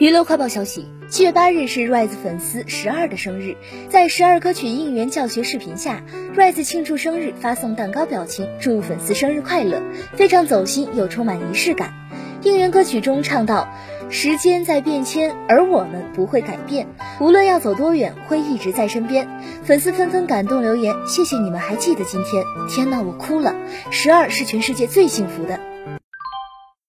娱乐快报消息七月八日是 rise 粉丝十二的生日在十二歌曲应援教学视频下 rise 庆祝生日发送蛋糕表情祝粉丝生日快乐非常走心又充满仪式感。应援歌曲中唱到时间在变迁而我们不会改变无论要走多远会一直在身边。粉丝纷纷感动留言谢谢你们还记得今天天呐我哭了。十二是全世界最幸福的